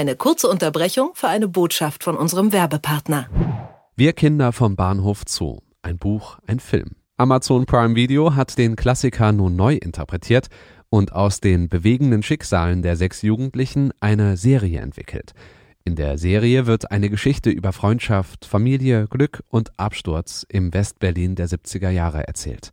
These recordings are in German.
Eine kurze Unterbrechung für eine Botschaft von unserem Werbepartner. Wir Kinder vom Bahnhof Zoo. Ein Buch, ein Film. Amazon Prime Video hat den Klassiker nun neu interpretiert und aus den bewegenden Schicksalen der sechs Jugendlichen eine Serie entwickelt. In der Serie wird eine Geschichte über Freundschaft, Familie, Glück und Absturz im Westberlin der 70er Jahre erzählt.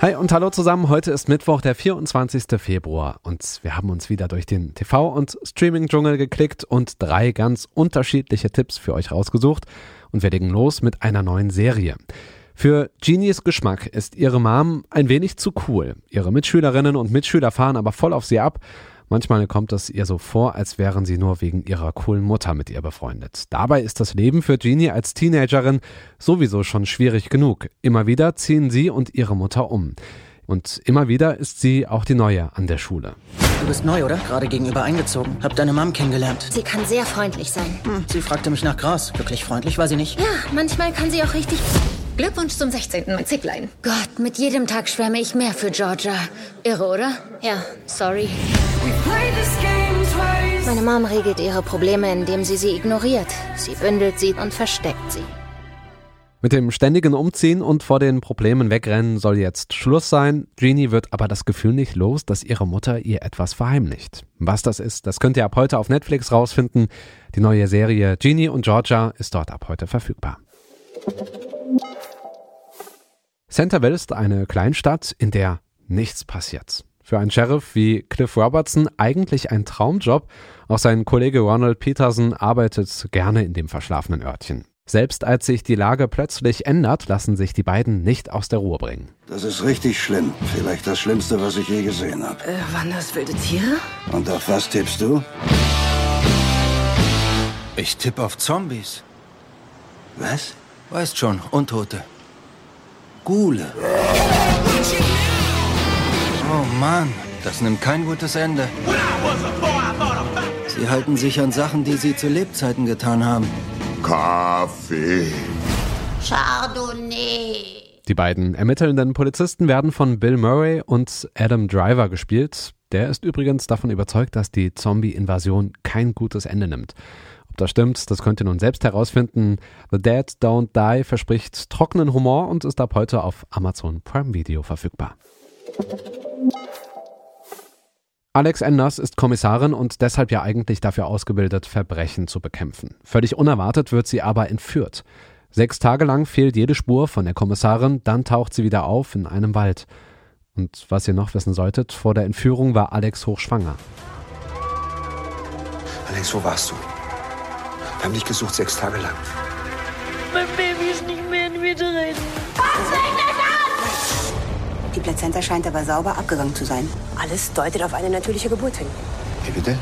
Hi und hallo zusammen. Heute ist Mittwoch, der 24. Februar und wir haben uns wieder durch den TV- und Streaming-Dschungel geklickt und drei ganz unterschiedliche Tipps für euch rausgesucht und wir legen los mit einer neuen Serie. Für Genies Geschmack ist ihre Mom ein wenig zu cool. Ihre Mitschülerinnen und Mitschüler fahren aber voll auf sie ab Manchmal kommt es ihr so vor, als wären sie nur wegen ihrer coolen Mutter mit ihr befreundet. Dabei ist das Leben für Jeannie als Teenagerin sowieso schon schwierig genug. Immer wieder ziehen sie und ihre Mutter um. Und immer wieder ist sie auch die Neue an der Schule. Du bist neu, oder? Gerade gegenüber eingezogen. Hab deine Mom kennengelernt. Sie kann sehr freundlich sein. Hm, sie fragte mich nach Gras. Wirklich freundlich war sie nicht? Ja, manchmal kann sie auch richtig Glückwunsch zum 16. mein Zicklein. Gott, mit jedem Tag schwärme ich mehr für Georgia. Irre, oder? Ja, sorry. Meine Mom regelt ihre Probleme, indem sie sie ignoriert. Sie bündelt sie und versteckt sie. Mit dem ständigen Umziehen und vor den Problemen wegrennen soll jetzt Schluss sein. Jeannie wird aber das Gefühl nicht los, dass ihre Mutter ihr etwas verheimlicht. Was das ist, das könnt ihr ab heute auf Netflix rausfinden. Die neue Serie Jeannie und Georgia ist dort ab heute verfügbar. Centerville ist eine Kleinstadt, in der nichts passiert. Für einen Sheriff wie Cliff Robertson eigentlich ein Traumjob. Auch sein Kollege Ronald Peterson arbeitet gerne in dem verschlafenen Örtchen. Selbst als sich die Lage plötzlich ändert, lassen sich die beiden nicht aus der Ruhe bringen. Das ist richtig schlimm. Vielleicht das Schlimmste, was ich je gesehen habe. Äh, waren das wilde Tiere? Und auf was tippst du? Ich tippe auf Zombies. Was? Weißt schon, Untote. Gule. Oh Mann, das nimmt kein gutes Ende. Sie halten sich an Sachen, die sie zu Lebzeiten getan haben. Kaffee. Chardonnay. Die beiden ermittelnden Polizisten werden von Bill Murray und Adam Driver gespielt. Der ist übrigens davon überzeugt, dass die Zombie-Invasion kein gutes Ende nimmt das stimmt, das könnt ihr nun selbst herausfinden. The Dead Don't Die verspricht trockenen Humor und ist ab heute auf Amazon Prime Video verfügbar. Alex Enders ist Kommissarin und deshalb ja eigentlich dafür ausgebildet, Verbrechen zu bekämpfen. Völlig unerwartet wird sie aber entführt. Sechs Tage lang fehlt jede Spur von der Kommissarin, dann taucht sie wieder auf in einem Wald. Und was ihr noch wissen solltet, vor der Entführung war Alex hochschwanger. Alex, wo warst du? Wir haben dich gesucht sechs Tage lang. Mein Baby ist nicht mehr in mir drin. An? Die Plazenta scheint aber sauber abgegangen zu sein. Alles deutet auf eine natürliche Geburt hin. Wie bitte?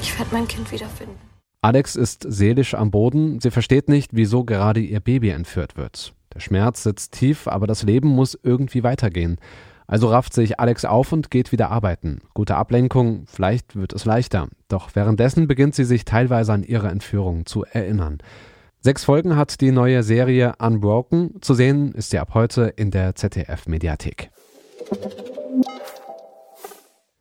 Ich werde mein Kind wiederfinden. Alex ist seelisch am Boden. Sie versteht nicht, wieso gerade ihr Baby entführt wird. Der Schmerz sitzt tief, aber das Leben muss irgendwie weitergehen. Also rafft sich Alex auf und geht wieder arbeiten. Gute Ablenkung, vielleicht wird es leichter. Doch währenddessen beginnt sie sich teilweise an ihre Entführung zu erinnern. Sechs Folgen hat die neue Serie Unbroken. Zu sehen ist sie ab heute in der ZDF-Mediathek.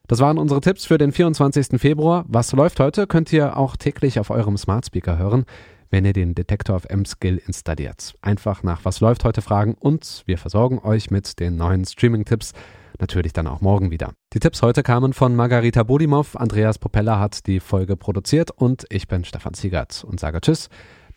Das waren unsere Tipps für den 24. Februar. Was läuft heute, könnt ihr auch täglich auf eurem Smart Speaker hören wenn ihr den Detektor of M-Skill installiert. Einfach nach Was läuft heute fragen und wir versorgen euch mit den neuen Streaming-Tipps. Natürlich dann auch morgen wieder. Die Tipps heute kamen von Margarita Bodimov, Andreas Popella hat die Folge produziert und ich bin Stefan Ziegert und sage Tschüss.